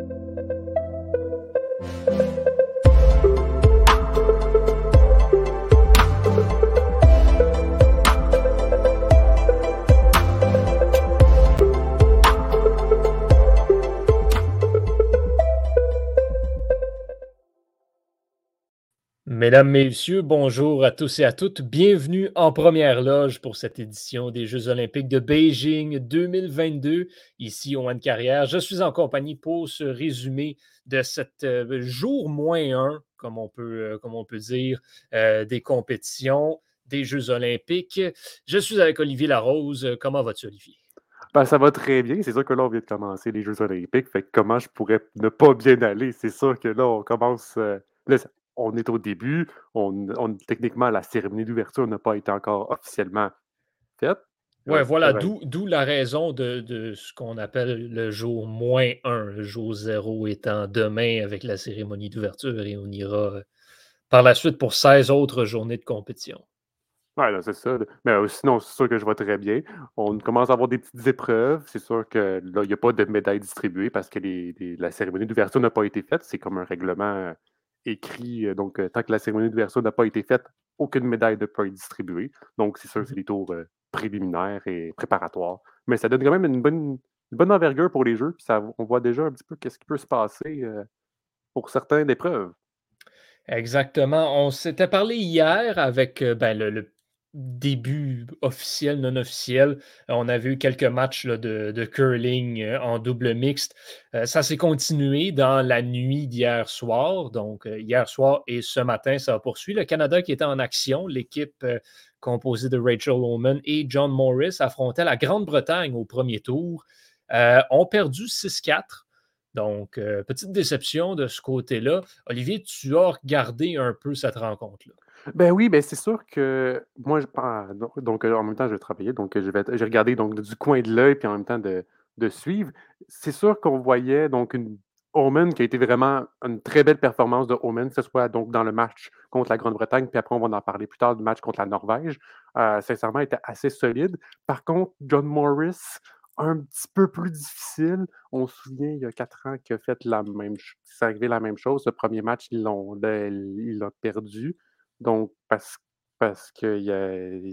Thank you. Mesdames, Messieurs, bonjour à tous et à toutes. Bienvenue en première loge pour cette édition des Jeux olympiques de Beijing 2022, ici au One Carrière. Je suis en compagnie pour ce résumé de cette euh, jour moins un, comme on peut, euh, comme on peut dire, euh, des compétitions des Jeux olympiques. Je suis avec Olivier Larose. Comment vas-tu, Olivier? Ben, ça va très bien. C'est sûr que là, on vient de commencer les Jeux olympiques. Fait comment je pourrais ne pas bien aller? C'est sûr que là, on commence on est au début. On, techniquement, la cérémonie d'ouverture n'a pas été encore officiellement faite. Oui, voilà, d'où la raison de, ce qu'on appelle le jour moins 1, le jour 0 étant demain avec la cérémonie d'ouverture et on ira euh, par la suite pour 16 autres journées de compétition. Oui, c'est ça. Mais euh, sinon, c'est sûr que je vois très bien. On commence à avoir des petites épreuves. C'est sûr que là, il n'y a pas de médailles distribuées parce que la cérémonie d'ouverture n'a pas été faite. C'est comme un règlement écrit. Donc, tant que la cérémonie d'ouverture n'a pas été faite, aucune médaille ne peut être distribuée. Donc, c'est sûr, c'est mmh des tours préliminaires et préparatoires. Mais ça donne quand même une bonne, bonne envergure pour les jeux. Puis ça, on voit déjà un petit peu qu'est-ce qui peut se passer pour certaines épreuves. Exactement. On s'était parlé hier avec ben, le, début officiel, non officiel. On avait eu quelques matchs de, curling euh, en double mixte. Euh, ça s'est continué dans la nuit d'hier soir. Donc, euh, hier soir et ce matin, ça a poursuivi. Le Canada qui était en action, l'équipe composée de Rachel Oman et John Morris affrontait la Grande-Bretagne au premier tour. ont perdu 6-4. Donc, petite déception de ce côté-là. Olivier, tu as regardé un peu cette rencontre-là? Ben oui, ben c'est sûr que moi, je, donc, euh, en même temps, je travaillais, donc euh, j'ai regardé donc, du coin de l'œil, puis en même temps de, suivre. C'est sûr qu'on voyait donc une Omen qui a été vraiment une très belle performance de Omen, que ce soit donc dans le match contre la Grande-Bretagne, puis après on va en parler plus tard du match contre la Norvège. Euh, sincèrement, était assez solide. Par contre, John Morris, un petit peu plus difficile. On se souvient, il y a quatre ans, qu'il a fait la même chose. arrivé la même chose. Le premier match, il l'a perdu. Donc, parce, parce que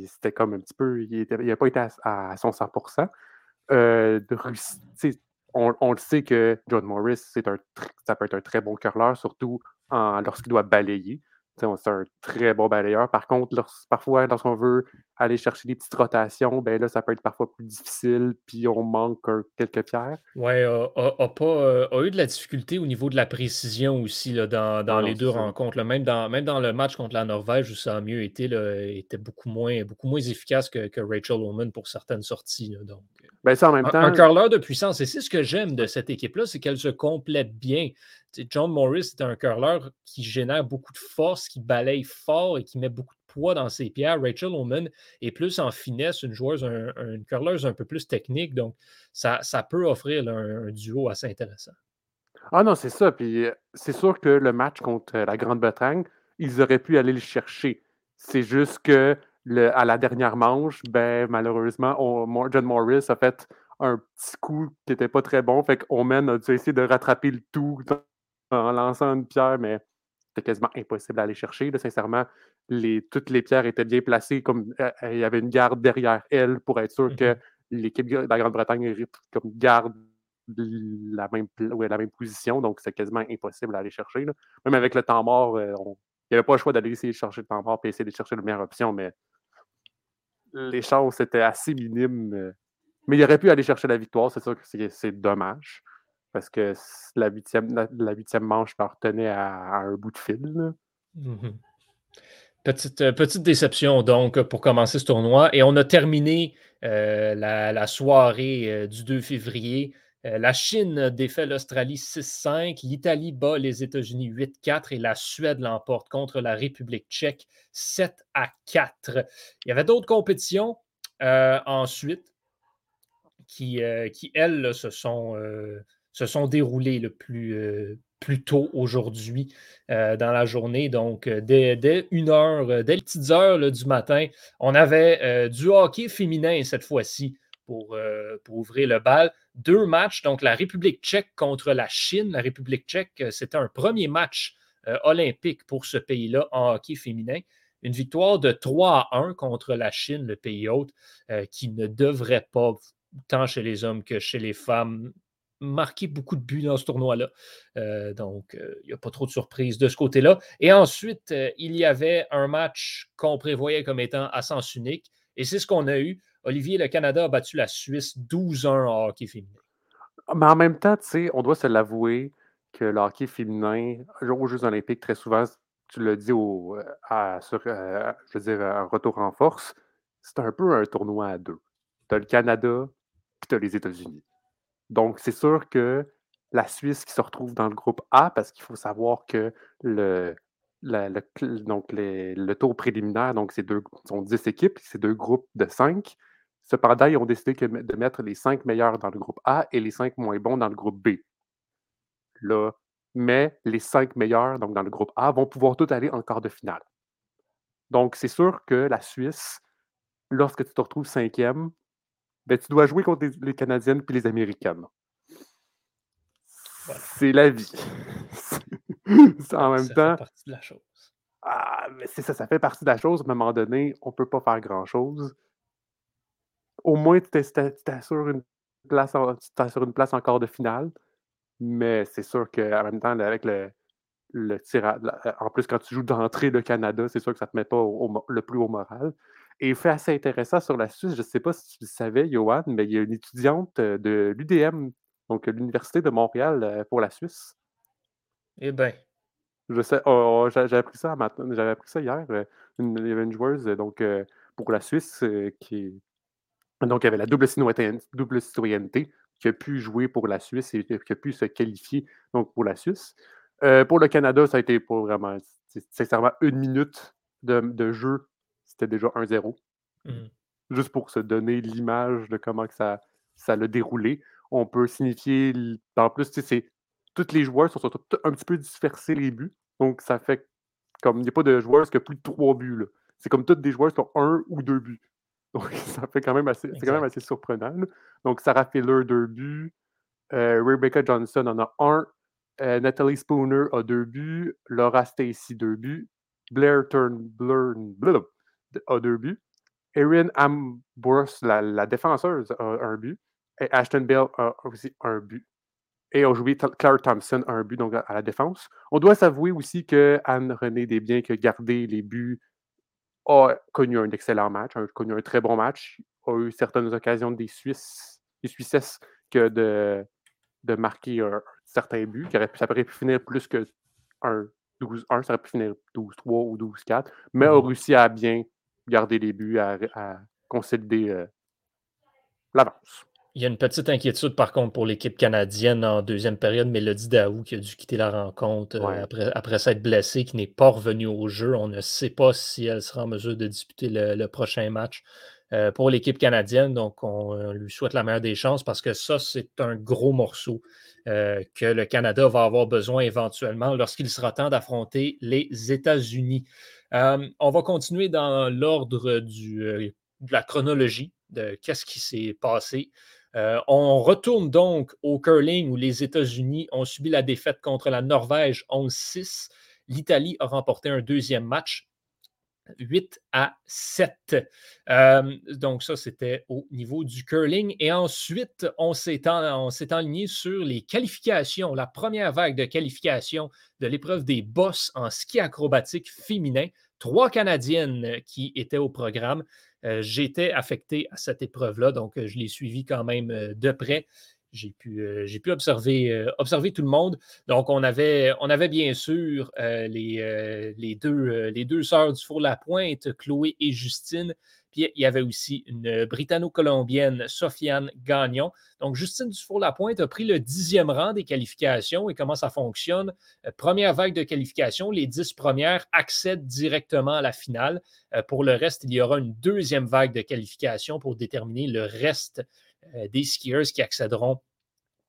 c'était comme un petit peu. Il n'a pas été à, son 100 euh, on, on, le sait que John Morris, c'est un, ça peut être un très bon curleur, surtout lorsqu'il doit balayer. C'est un très bon balayeur. Par contre, parfois, lorsqu'on veut aller chercher des petites rotations, ben là, ça peut être parfois plus difficile, puis on manque quelques pierres. Oui, a, pas, euh, a eu de la difficulté au niveau de la précision aussi là, dans, les deux rencontres. Même, dans, même dans le match contre la Norvège, où ça a mieux été, là, était beaucoup moins, beaucoup moins efficace que, Rachel Woman pour certaines sorties. donc. Ben, ça, en même temps... un, un curleur de puissance. Et c'est ce que j'aime de cette équipe-là, c'est qu'elle se complète bien. John Morris est un curleur qui génère beaucoup de force, qui balaye fort et qui met beaucoup de poids dans ses pierres. Rachel Oman est plus en finesse, une joueuse, une curleuse un peu plus technique. Donc, ça, peut offrir un, duo assez intéressant. Ah non, c'est ça. Puis c'est sûr que le match contre la Grande-Bretagne, ils auraient pu aller le chercher. C'est juste que à la dernière manche, ben, malheureusement, John Morris a fait un petit coup qui n'était pas très bon. Fait qu'Omen a dû essayer de rattraper le tout en lançant une pierre, mais c'était quasiment impossible d'aller chercher. sincèrement, les, toutes les pierres étaient bien placées, comme euh, euh, il y avait une garde derrière elle pour être sûr que mmh l'équipe de la Grande-Bretagne comme garde la même, la même position, donc c'est quasiment impossible d'aller chercher. Même avec le temps mort, euh, il n'y avait pas le choix d'aller essayer de chercher le temps mort et essayer de chercher la meilleure option, mais les chances étaient assez minimes. Mais il aurait pu aller chercher la victoire, c'est sûr que c'est dommage parce que la huitième, la, manche tenait à, un bout de fil. Mmh petite, euh, petite déception donc pour commencer ce tournoi. Et on a terminé euh, la, soirée euh, du 2 février. la Chine défait l'Australie 6-5, l'Italie bat les États-Unis 8-4 et la Suède l'emporte contre la République tchèque 7 4. Il y avait d'autres compétitions ensuite qui elles, se sont se sont déroulés le plus, euh, plus tôt aujourd'hui euh, dans la journée. Donc, euh, dès, une heure, dès les petites heures du matin, on avait du hockey féminin cette fois-ci pour, pour ouvrir le bal. deux matchs. Donc, la République tchèque contre la Chine. La République tchèque, c'était un premier match olympique pour ce pays-là en hockey féminin. Une victoire de 3 à 1 contre la Chine, le pays hôte, qui ne devrait pas, tant chez les hommes que chez les femmes, marqué beaucoup de buts dans ce tournoi-là. Euh, donc, euh, il n'y a pas trop de surprises de ce côté-là. Et ensuite, euh, il y avait un match qu'on prévoyait comme étant à sens unique. Et c'est ce qu'on a eu. Olivier, le Canada a battu la Suisse 12-1 en hockey féminin. Ah, mais en même temps, tu sais, on doit se l'avouer que le hockey féminin, aux Jeux olympiques, très souvent, tu le dis au, je veux dire, un retour en force, c'est un peu un tournoi à deux. Tu as le Canada, puis tu as les États-Unis. Donc, c'est sûr que la Suisse qui se retrouve dans le groupe A, parce qu'il faut savoir que le, donc le tour préliminaire, donc c'est deux, sont 10 équipes, c'est deux groupes de 5. Cependant, ils ont décidé de mettre les 5 meilleurs dans le groupe A et les 5 moins bons dans le groupe B. Là, mais les 5 meilleurs, donc dans le groupe A, vont pouvoir tous aller en quart de finale. Donc, c'est sûr que la Suisse, lorsque tu te retrouves cinquième, ben, tu dois jouer contre les, Canadiennes puis les Américaines. C'est la vie. en même temps. Ça fait partie de la chose. Ah, mais c'est ça, ça fait partie de la chose. À un moment donné, on ne peut pas faire grand-chose. Au moins, tu t'assures une place, en, une place encore de finale. Mais c'est sûr qu'en même temps, avec le, le tir, en plus, quand tu joues d'entrée le Canada, c'est sûr que ça ne te met pas le plus haut moral. Et fait assez intéressant sur la Suisse, je ne sais pas si tu le savais, Johan, mais il y a une étudiante euh, de l'UDM, donc l'Université de Montréal euh, pour la Suisse. Eh bien. Je sais, oh, oh, j'ai appris ça j'avais appris ça hier. Euh, une, il y avait une joueuse donc, pour la Suisse qui donc avait la double citoyenneté, double citoyenneté qui a pu jouer pour la Suisse et qui a pu se qualifier donc, pour la Suisse. pour le Canada, ça a été pas vraiment, sincèrement, une minute de, de jeu c'était déjà 1-0. Mmh. Juste pour se donner l'image de comment que ça, ça l'a déroulé. On peut signifier, en plus, c'est tous les joueurs sont, un petit peu dispersés les buts. Donc, ça fait comme il n'y a pas de joueurs qui ont plus de trois buts. C'est comme tous des joueurs qui ont un ou deux buts. Donc, ça fait quand même assez, c'est quand même assez surprenant. Donc, Sarah Filler, deux buts. Euh, Rebecca Johnson en a un. Euh, Natalie Spooner a deux buts. Laura Stacy, deux buts. Blair Turnbull, a deux buts. Erin Ambrose, la, la, défenseuse, a un but. Et Ashton Bell a aussi un but. Et a joué Claire Thompson a un but donc à la défense. On doit s'avouer aussi que Anne-Renée Desbiens, qui a gardé les buts, a connu un excellent match, a connu un très bon match, a eu certaines occasions des Suisses, des Suissesses que de, de marquer un, certain but. Qui aurait, ça aurait pu finir plus que un 12-1, ça aurait pu finir 12-3 ou 12-4, mais a mm-hmm. réussi à bien garder les buts, à, consolider euh, l'avance. Il y a une petite inquiétude, par contre, pour l'équipe canadienne en deuxième période. Mélodie Daou qui a dû quitter la rencontre euh, après, après s'être blessée, qui n'est pas revenue au jeu. On ne sait pas si elle sera en mesure de disputer le, prochain match euh, pour l'équipe canadienne. Donc, on, lui souhaite la meilleure des chances parce que ça, c'est un gros morceau que le Canada va avoir besoin éventuellement lorsqu'il sera temps d'affronter les États-Unis. Euh, on va continuer dans l'ordre euh, de la chronologie de qu'est-ce qui s'est passé. Euh, on retourne donc au curling où les États-Unis ont subi la défaite contre la Norvège 11-6. L'Italie a remporté un deuxième match 8 à 7. donc ça, c'était au niveau du curling. Et ensuite, on s'est enligné sur les qualifications, la première vague de qualification de l'épreuve des bosses en ski acrobatique féminin. Trois Canadiennes qui étaient au programme. Euh, j'étais affecté à cette épreuve-là, donc euh, je l'ai suivi quand même euh, de près j'ai pu, j'ai pu observer, observer, tout le monde. Donc, on avait, on avait bien sûr les, les, deux, les deux sœurs du Four-la-Pointe, Chloé et Justine, il y avait aussi une Britanno-Colombienne, Sofiane Gagnon. Donc, Justine Dufour-Lapointe a pris le dixième rang des qualifications et comment ça fonctionne? Euh, première vague de qualification, les dix premières accèdent directement à la finale. Euh, pour le reste, il y aura une deuxième vague de qualification pour déterminer le reste euh, des skieurs qui accéderont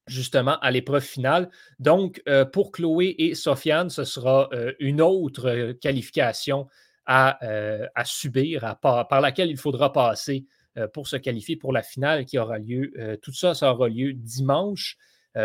justement à l'épreuve finale. Donc, pour Chloé et Sofiane, ce sera une autre qualification euh, à, subir, par laquelle il faudra passer pour se qualifier pour la finale qui aura lieu. tout ça, ça aura lieu dimanche.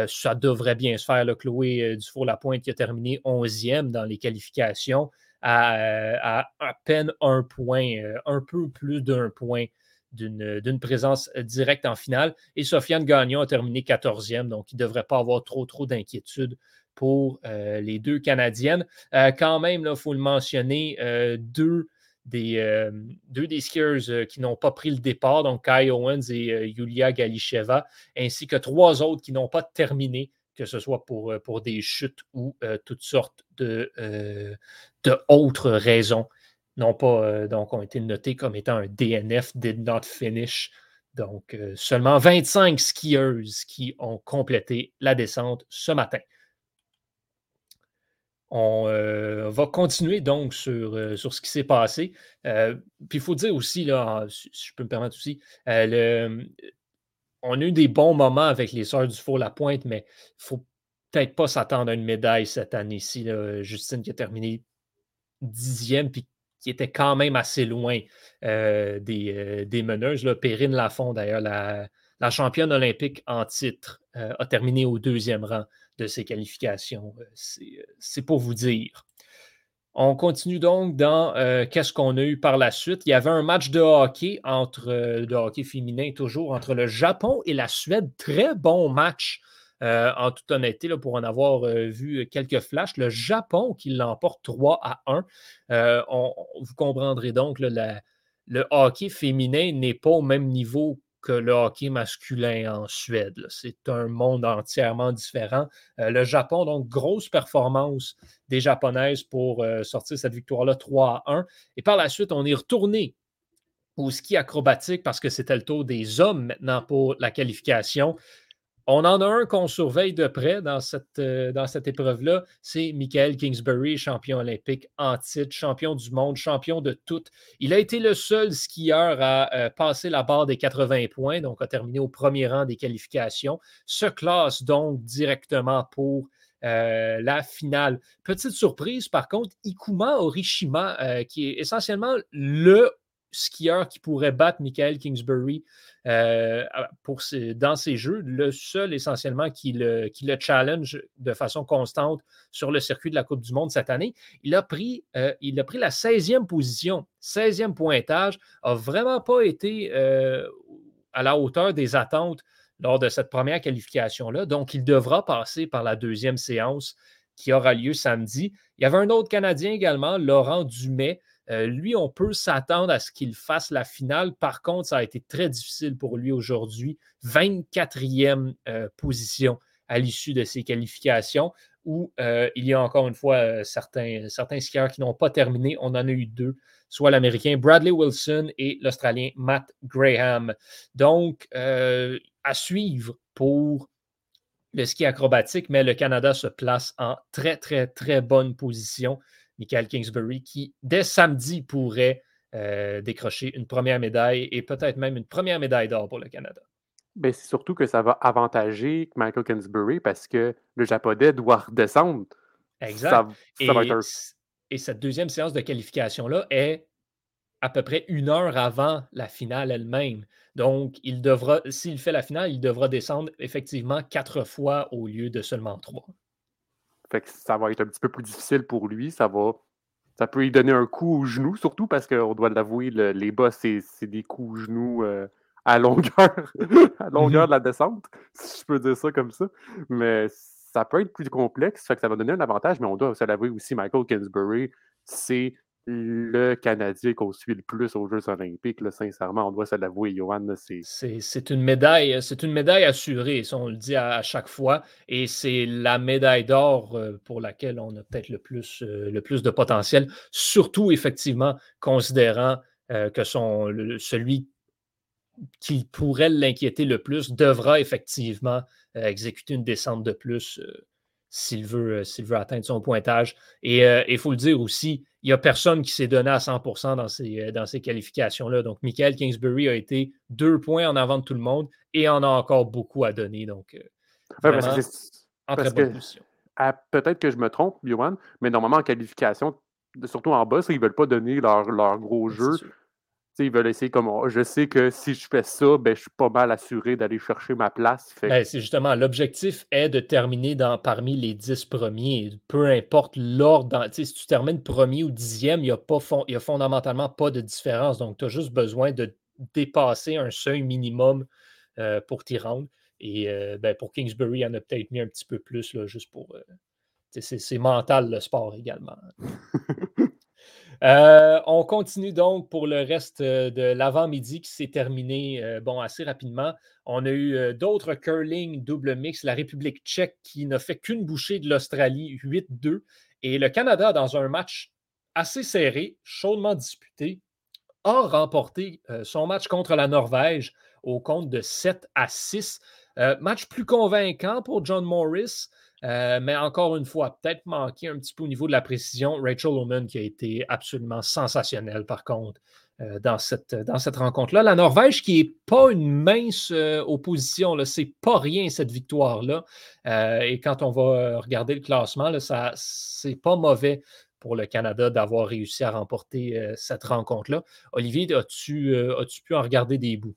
ça devrait bien se faire. Chloé Dufour-Lapointe qui a terminé 11e dans les qualifications à, à, peine un point, un peu plus d'un point d'une présence directe en finale. Et Sofiane Gagnon a terminé 14e, donc il ne devrait pas avoir trop, trop d'inquiétude pour les deux Canadiennes. quand même, il faut le mentionner, deux des, deux des skiers qui n'ont pas pris le départ, donc Kai Owens et Yulia Galicheva, ainsi que trois autres qui n'ont pas terminé, que ce soit pour, pour des chutes ou toutes sortes de, de autres raisons, n'ont pas donc ont été notés comme étant un DNF, did not finish. Donc, seulement 25 skieuses qui ont complété la descente ce matin. On euh, va continuer donc sur, euh, ce qui s'est passé. Euh, puis il faut dire aussi, là, si je peux me permettre aussi, on a eu des bons moments avec les Sœurs du Faux La Pointe, mais il ne faut peut-être pas s'attendre à une médaille cette année-ci. Justine qui a terminé dixième, puis qui était quand même assez loin des, des, meneuses. Là. Perrine Lafont, d'ailleurs, la, la, championne olympique en titre, a terminé au deuxième rang de ces qualifications. Euh, euh, c'est pour vous dire. On continue donc dans euh, qu'est-ce qu'on a eu par la suite? Il y avait un match de hockey entre de hockey féminin toujours entre le Japon et la Suède. Très bon match. En toute honnêteté, là, pour en avoir vu quelques flashs, le Japon qui l'emporte 3 à 1. vous comprendrez donc, le hockey féminin n'est pas au même niveau que le hockey masculin en Suède. C'est un monde entièrement différent. Euh, le Japon, donc, grosse performance des Japonaises pour euh, sortir cette victoire-là 3 à 1. Et par la suite, on est retourné au ski acrobatique parce que c'était le tour des hommes maintenant pour la qualification. On en a un qu'on surveille de près dans cette, euh, dans cette épreuve-là. C'est Michael Kingsbury, champion olympique en titre, champion du monde, champion de tout. Il a été le seul skieur à euh, passer la barre des 80 points, donc a terminé au premier rang des qualifications. Se classe donc directement pour euh, la finale. Petite surprise, par contre, Ikuma Orishima, qui est essentiellement le skieur qui pourrait battre Michael Kingsbury euh, dans ses jeux, le seul essentiellement qui le, challenge de façon constante sur le circuit de la Coupe du Monde cette année. Il a pris, euh, la 16e position, 16e pointage, a vraiment pas été euh, à la hauteur des attentes lors de cette première qualification-là. Donc, il devra passer par la deuxième séance qui aura lieu samedi. Il y avait un autre Canadien également, Laurent Dumais, euh, lui, on peut s'attendre à ce qu'il fasse la finale. Par contre, ça a été très difficile pour lui aujourd'hui. 24e euh, position à l'issue de ses qualifications, où euh, il y a encore une fois certains, certains skieurs qui n'ont pas terminé. On en a eu deux, soit l'Américain Bradley Wilson et l'Australien Matt Graham. Donc, à suivre pour le ski acrobatique, mais le Canada se place en très, très, très bonne position. Michael Kingsbury, qui dès samedi pourrait euh, décrocher une première médaille et peut-être même une première médaille d'or pour le Canada. Ben, c'est surtout que ça va avantager Michael Kingsbury parce que le Japonais doit redescendre. Exact. et, cette deuxième séance de qualification-là est à peu près une heure avant la finale elle-même. Donc, il devra, s'il fait la finale, il devra descendre effectivement quatre fois au lieu de seulement trois ça va être un petit peu plus difficile pour lui. Ça va. Ça peut lui donner un coup au genou, surtout parce qu'on doit l'avouer, les bas, c'est des coups au genou euh, à longueur, à longueur mm-hmm. de la descente, si je peux dire ça comme ça. Mais ça peut être plus complexe, ça, que ça va donner un avantage, mais on doit se l'avouer aussi, Michael Kingsbury, c'est le Canadien qu'on suit le plus aux Jeux olympiques. sincèrement, on doit se l'avouer, Johan. C'est une médaille, c'est une médaille assurée, on le dit à, chaque fois. Et c'est la médaille d'or euh, pour laquelle on a peut-être le plus, euh, le plus de potentiel, surtout effectivement considérant euh, que son, celui qui pourrait l'inquiéter le plus devra effectivement exécuter une descente de plus s'il veut, veut atteindre son pointage. Et il faut le dire aussi, il n'y a personne qui s'est donné à 100 dans ces, euh, dans ces qualifications-là. Donc, Michael Kingsbury a été deux points en avant de tout le monde et en a encore beaucoup à donner. Donc, euh, en très bonne position. Peut-être que je me trompe, Johan, mais normalement en qualification, surtout en bas, ils ne veulent pas donner leur, leur gros jeu. Ils veulent essayer comme oh, je sais que si je fais ça, ben, je suis pas mal assuré d'aller chercher ma place. Ben, c'est justement l'objectif est de terminer dans, parmi les dix premiers. Peu importe l'ordre. Si tu termines premier ou dixième, il n'y a, pas a fondamentalement pas de différence. Donc, tu as juste besoin de dépasser un seuil minimum euh, pour t'y rendre. Et euh, ben, pour Kingsbury, il y en a peut-être mis un petit peu plus, là, juste pour. Euh, c'est mental le sport également. Euh, on continue donc pour le reste euh, de l'avant-midi qui s'est terminé euh, assez rapidement. On a eu d'autres curling double mix. La République tchèque qui n'a fait qu'une bouchée de l'Australie, 8-2. Et le Canada, dans un match assez serré, chaudement disputé, a remporté son match contre la Norvège au compte de 7 à 6. match plus convaincant pour John Morris. Euh, mais encore une fois, peut-être manqué un petit peu au niveau de la précision. Rachel Oman qui a été absolument sensationnelle par contre euh, dans cette, dans cette rencontre-là. La Norvège qui n'est pas une mince euh, opposition, c'est pas rien cette victoire-là. et quand on va regarder le classement, c'est pas mauvais pour le Canada d'avoir réussi à remporter cette rencontre-là. Olivier, as-tu as pu en regarder des bouts?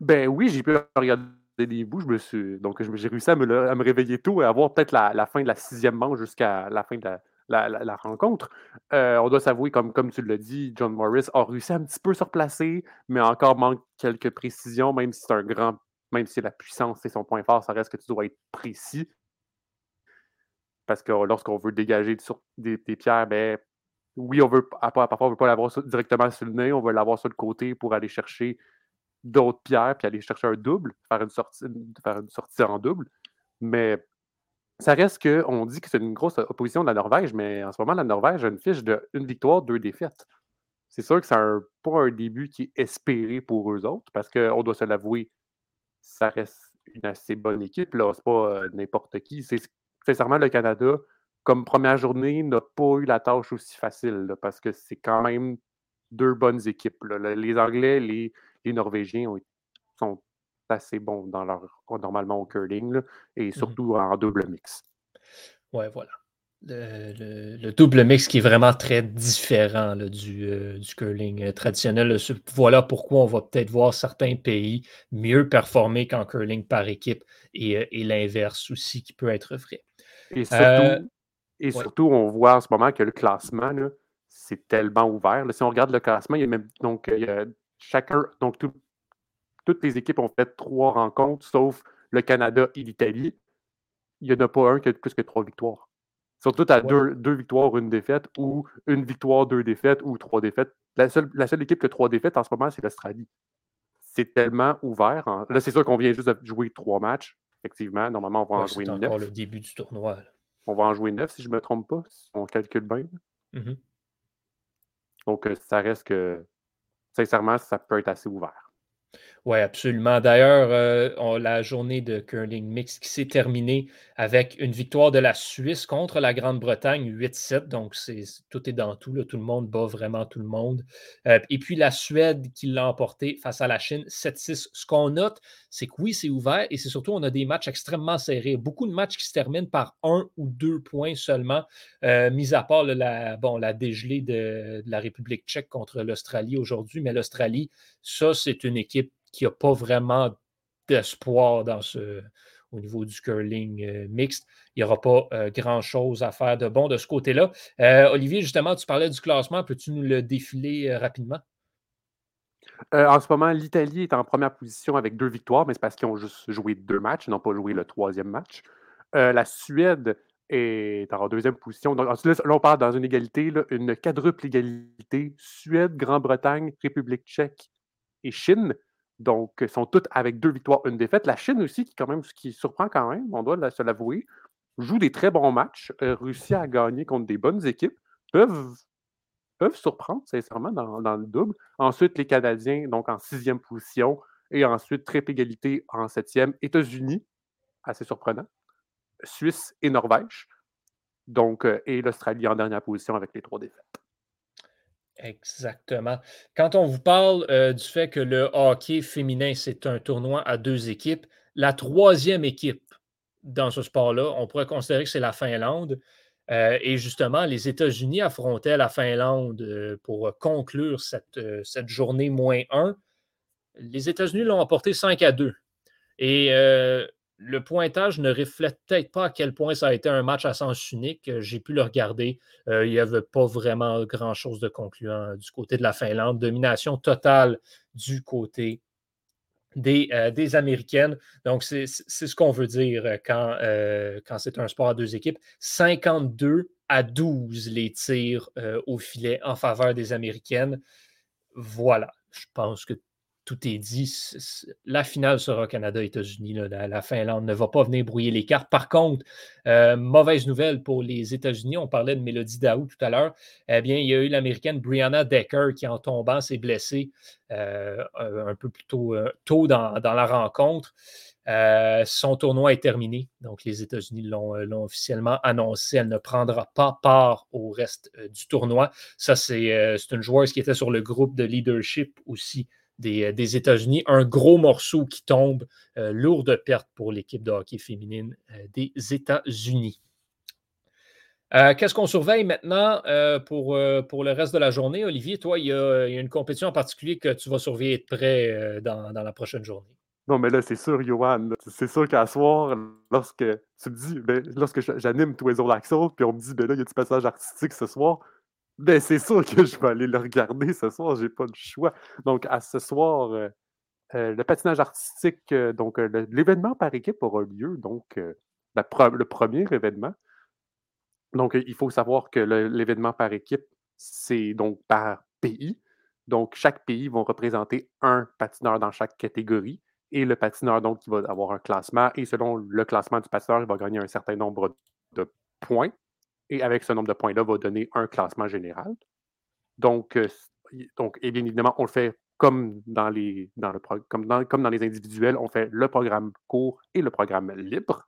Ben oui, j'ai pu en regarder des bouts. Je me suis, donc, j'ai réussi à me, réveiller tôt et à voir peut-être la, fin de la sixième manche jusqu'à la fin de la, rencontre. Euh, on doit s'avouer, comme, comme tu l'as dit, John Morris a réussi à un petit peu se replacer, mais encore manque quelques précisions, même si c'est un grand, même si la puissance c'est son point fort, ça reste que tu dois être précis. Parce que lorsqu'on veut dégager des, des, pierres, ben, oui, on veut, parfois, on ne veut pas l'avoir directement sur le nez, on veut l'avoir sur le côté pour aller chercher d'autres pierres, puis aller chercher un double, faire une sortie, faire une sortie en double. Mais ça reste qu'on dit que c'est une grosse opposition de la Norvège, mais en ce moment, la Norvège a une fiche de une victoire, deux défaites. C'est sûr que c'est pas un début qui est espéré pour eux autres, parce qu'on doit se l'avouer, ça reste une assez bonne équipe. Là, c'est pas euh, n'importe qui. C'est sincèrement le Canada, comme première journée, n'a pas eu la tâche aussi facile, parce que c'est quand même deux bonnes équipes. Les Anglais, les, les Norvégiens sont assez bons dans leur normalement au curling et mmh surtout en double mix. Ouais, voilà. Le, double mix qui est vraiment très différent du, euh, du, curling euh, traditionnel. Voilà pourquoi on va peut-être voir certains pays mieux performer qu'en curling par équipe et, euh, l'inverse aussi qui peut être vrai. Et surtout, et surtout on voit en ce moment que le classement, c'est tellement ouvert. si on regarde le classement, il y a même donc il y a chacun, donc toutes les équipes ont fait trois rencontres, sauf le Canada et l'Italie. Il n'y en a pas un qui a plus que trois victoires. Surtout à deux, victoires, une défaite, ou une victoire, deux défaites, ou trois défaites. La seule, la seule équipe qui a trois défaites en ce moment, c'est l'Australie. C'est tellement ouvert. Là, c'est sûr qu'on vient juste de jouer trois matchs. Effectivement, normalement, on va en jouer neuf. C'est encore le début du tournoi. On va en jouer neuf, si je ne me trompe pas, si on calcule bien. Mm-hmm. Donc, euh, ça reste que sincèrement, ça peut être assez ouvert. Oui, absolument. D'ailleurs, euh, la journée de curling mix qui s'est terminée avec une victoire de la Suisse contre la Grande-Bretagne, 8-7. Donc, c'est, tout est dans tout. Tout le monde bat vraiment tout le monde. Euh, et puis, la Suède qui l'a emporté face à la Chine, 7-6. Ce qu'on note, c'est que oui, c'est ouvert et c'est surtout, on a des matchs extrêmement serrés. Beaucoup de matchs qui se terminent par un ou deux points seulement, euh, mis à part la, bon, la dégelée de la République tchèque contre l'Australie aujourd'hui. Mais l'Australie, ça, c'est une équipe qui n'a pas vraiment d'espoir dans ce, au niveau du curling euh, mixte. Il n'y aura pas euh, grand-chose à faire de bon de ce côté-là. Euh, Olivier, justement, tu parlais du classement. Peux-tu nous le défiler rapidement? en ce moment, l'Italie est en première position avec deux victoires, mais c'est parce qu'ils ont juste joué deux matchs, ils n'ont pas joué le troisième match. la Suède est en deuxième position. Donc, là, on parle dans une égalité, une quadruple égalité. Suède, Grande-Bretagne, République tchèque et Chine. Donc, sont toutes avec deux victoires, une défaite. La Chine aussi, qui quand même, ce qui surprend quand même, on doit se l'avouer, joue des très bons matchs, euh, réussit à gagner contre des bonnes équipes, peuvent, peuvent surprendre, sincèrement, dans, le double. Ensuite, les Canadiens, donc en sixième position, et ensuite, triple égalité en septième. États-Unis, assez surprenant. Suisse et Norvège. Donc, euh, et l'Australie en dernière position avec les trois défaites. Exactement. Quand on vous parle euh, du fait que le hockey féminin, c'est un tournoi à deux équipes, la troisième équipe dans ce sport-là, on pourrait considérer que c'est la Finlande. et justement, les États-Unis affrontaient la Finlande pour conclure cette, cette journée moins 1. Les États-Unis l'ont emporté 5 à 2. Et le pointage ne reflète peut-être pas à quel point ça a été un match à sens unique. Euh, j'ai pu le regarder. Euh, il n'y avait pas vraiment grand-chose de concluant du côté de la Finlande. Domination totale du côté des, euh, des Américaines. Donc, c'est ce qu'on veut dire quand, quand c'est un sport à deux équipes. 52 à 12 les tirs au filet en faveur des Américaines. Voilà. Je pense que tout est dit. La finale sera Canada-États-Unis. La, Finlande ne va pas venir brouiller les cartes. Par contre, euh, mauvaise nouvelle pour les États-Unis. On parlait de Mélodie Daou tout à l'heure. Eh bien, il y a eu l'Américaine Brianna Decker qui, en tombant, s'est blessée euh, un peu plus tôt, euh, dans, la rencontre. son tournoi est terminé. Donc, les États-Unis l'ont officiellement annoncé. Elle ne prendra pas part au reste du tournoi. Ça, c'est une joueuse qui était sur le groupe de leadership aussi euh, des, États-Unis. Un gros morceau qui tombe, euh, lourde perte pour l'équipe de hockey féminine euh, des États-Unis. Qu'est-ce qu'on surveille maintenant pour, pour le reste de la journée? Olivier, toi, il y, a, une compétition en particulier que tu vas surveiller de près dans, la prochaine journée. Non, mais là, c'est sûr, Johan. C'est sûr qu'à soir, lorsque tu me dis, ben, lorsque j'anime tous les autres puis on me dit, ben là, il y a du passage artistique ce soir, ben, c'est sûr que je vais aller le regarder ce soir, j'ai pas le choix. Donc, à ce soir, euh, euh, le patinage artistique, euh, donc l'événement par équipe aura lieu, donc le premier événement. Donc, il faut savoir que l'événement par équipe, c'est donc par pays. Donc, chaque pays va représenter un patineur dans chaque catégorie. Et le patineur, donc, il va avoir un classement. Et selon le classement du patineur, il va gagner un certain nombre de points et avec ce nombre de points-là, va donner un classement général. Donc, euh, donc, et bien évidemment, on le fait comme dans les, dans le, comme dans, comme dans les individuels, on fait le programme court et le programme libre.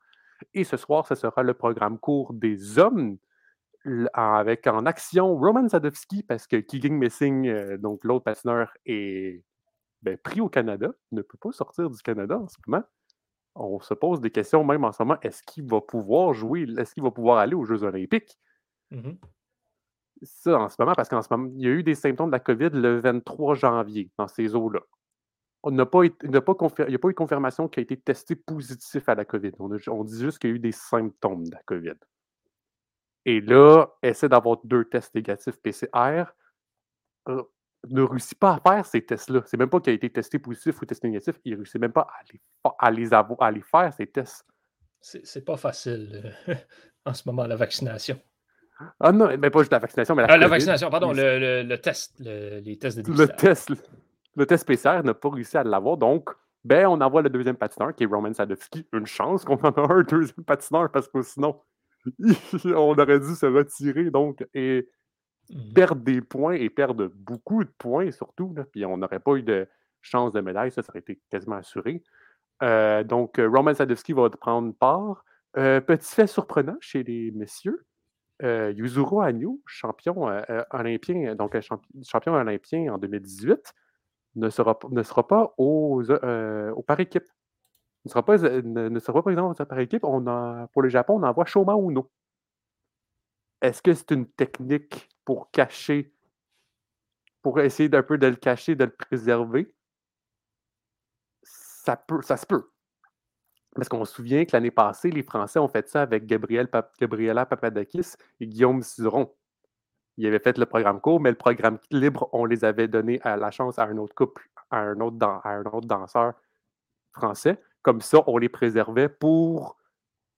Et ce soir, ce sera le programme court des hommes avec en action Roman Sadowski parce que Keegan Missing, euh, donc l'autre patineur, est ben, pris au Canada, ne peut pas sortir du Canada en ce moment on se pose des questions même en ce moment. Est-ce qu'il va pouvoir jouer? Est-ce qu'il va pouvoir aller aux Jeux olympiques? Mmh Ça, en ce moment, parce qu'en ce moment, il y a eu des symptômes de la COVID le 23 janvier dans ces eaux-là. On n'a pas, il n'y a pas eu de confirmation qu'il a été testé positif à la COVID. On, dit juste qu'il y a eu des symptômes de la COVID. Et là, essaie d'avoir deux tests négatifs PCR. Euh, ne réussit pas à faire ces tests-là. C'est même pas qu'il a été testé positif ou testé négatif, il ne réussit même pas à les, à les, faire, ces tests. C'est pas facile euh, en ce moment, la vaccination. Ah non, mais pas juste la vaccination, mais la, ah, la vaccination, pardon, le, test, les tests de dépistage. Le test, le test PCR n'a pas réussi à l'avoir, donc ben, on envoie le deuxième patineur, qui est Roman Sadowski. Une chance qu'on en a un deuxième patineur, parce que sinon, on aurait dû se retirer, donc, et Mmh. perdre des points et perdre beaucoup de points surtout, puis on n'aurait pas eu de chance de médaille, ça, ça aurait été quasiment assuré. Euh, donc, euh, Roman Sadowski va prendre part. Euh, petit fait surprenant chez les messieurs, Yuzuru Hanyu, champion olympien, donc champion olympien en 2018, ne sera, ne sera pas aux, au par équipe. Ne sera pas, ne, sera pas par équipe. On a, pour le Japon, on envoie Shoma Uno. Est-ce que c'est une technique pour cacher, pour essayer d'un peu de le cacher, de le préserver? Ça peut, ça se peut. Parce qu'on se souvient que l'année passée, les Français ont fait ça avec Gabriel Gabriela Papadakis et Guillaume Cizeron. Ils avaient fait le programme court, mais le programme libre, on les avait donné à la chance à un autre couple, à un autre, à un autre danseur français. Comme ça, on les préservait pour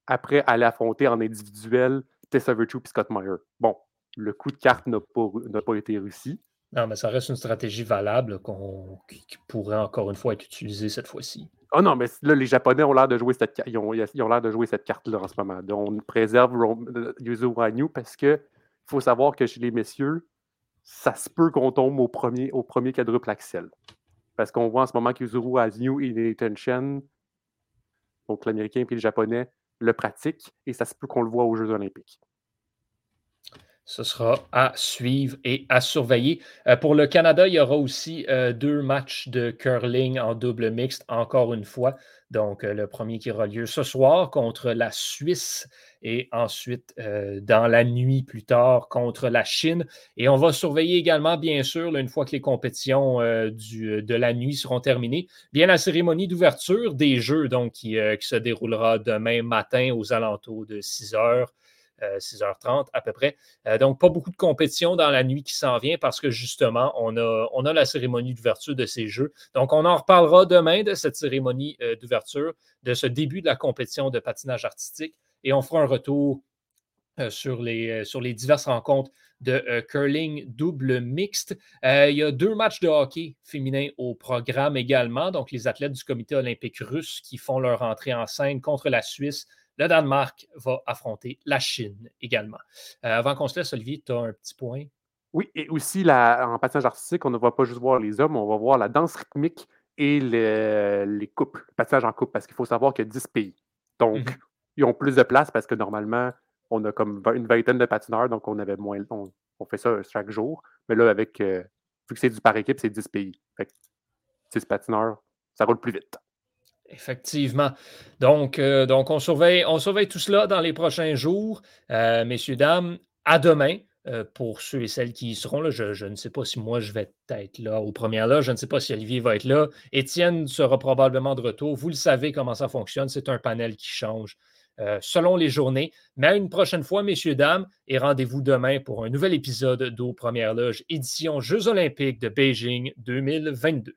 après aller affronter en individuel Tessa Virtue et Scott Meyer. Bon, le coup de carte n'a pas, pas été réussi. Non, mais ça reste une stratégie valable qui pourrait encore une fois être utilisée cette fois-ci. Ah non, mais là, les Japonais ont l'air de jouer cette ils ont, ils ont l'air de jouer cette carte-là en ce moment. Donc, on préserve euh, Yuzu Wanyu parce que faut savoir que chez les messieurs, ça se peut qu'on tombe au premier, au premier quadruple axel. Parce qu'on voit en ce moment qu'Yuzuru Wanyu et Nathan Chen, donc l'Américain et le Japonais, le pratiquent et ça se peut qu'on le voit aux Jeux olympiques. Ce sera à suivre et à surveiller. Euh, pour le Canada, il y aura aussi euh, deux matchs de curling en double mixte, encore une fois. Donc, euh, le premier qui aura lieu ce soir contre la Suisse et ensuite dans la nuit plus tard contre la Chine. Et on va surveiller également, bien sûr, une fois que les compétitions de la nuit seront terminées, bien la cérémonie d'ouverture des Jeux, donc qui, qui, se déroulera demain matin aux alentours de 6 heures. 6h30 à peu près. Euh, donc, pas beaucoup de compétition dans la nuit qui s'en vient parce que justement, on a, la cérémonie d'ouverture de ces jeux. Donc, on en reparlera demain de cette cérémonie euh, d'ouverture, de ce début de la compétition de patinage artistique et on fera un retour euh, sur, les, sur les diverses rencontres de curling double mixte. il y a deux matchs de hockey féminin au programme également. Donc, les athlètes du comité olympique russe qui font leur entrée en scène contre la Suisse le Danemark va affronter la Chine également. Euh, avant qu'on se laisse, Olivier, tu as un petit point? Oui, et aussi en patinage artistique, on ne va pas juste voir les hommes, on va voir la danse rythmique et les couples, le patinage en couple, parce qu'il faut savoir qu'il y a 10 pays. Donc, mhm. ils ont plus de place parce que normalement, on a comme une vingtaine de patineurs, donc on avait moins. On, on fait ça chaque jour. Mais là, avec euh, vu que c'est du par équipe, c'est 10 pays. Fait 10 patineurs, ça roule plus vite. Effectivement. Donc, euh, donc on, surveille, on surveille tout cela dans les prochains jours. Euh, messieurs, dames, à demain. Euh, pour ceux et celles qui y seront là, je, ne sais pas si moi je vais être là aux premières là, je ne sais pas si Olivier va être là. Étienne sera probablement de retour. Vous le savez comment ça fonctionne, c'est un panel qui change selon les journées. Mais à une prochaine fois, messieurs, dames, et rendez-vous demain pour un nouvel épisode d'Aux Premières Loges, édition Jeux olympiques de Beijing 2022.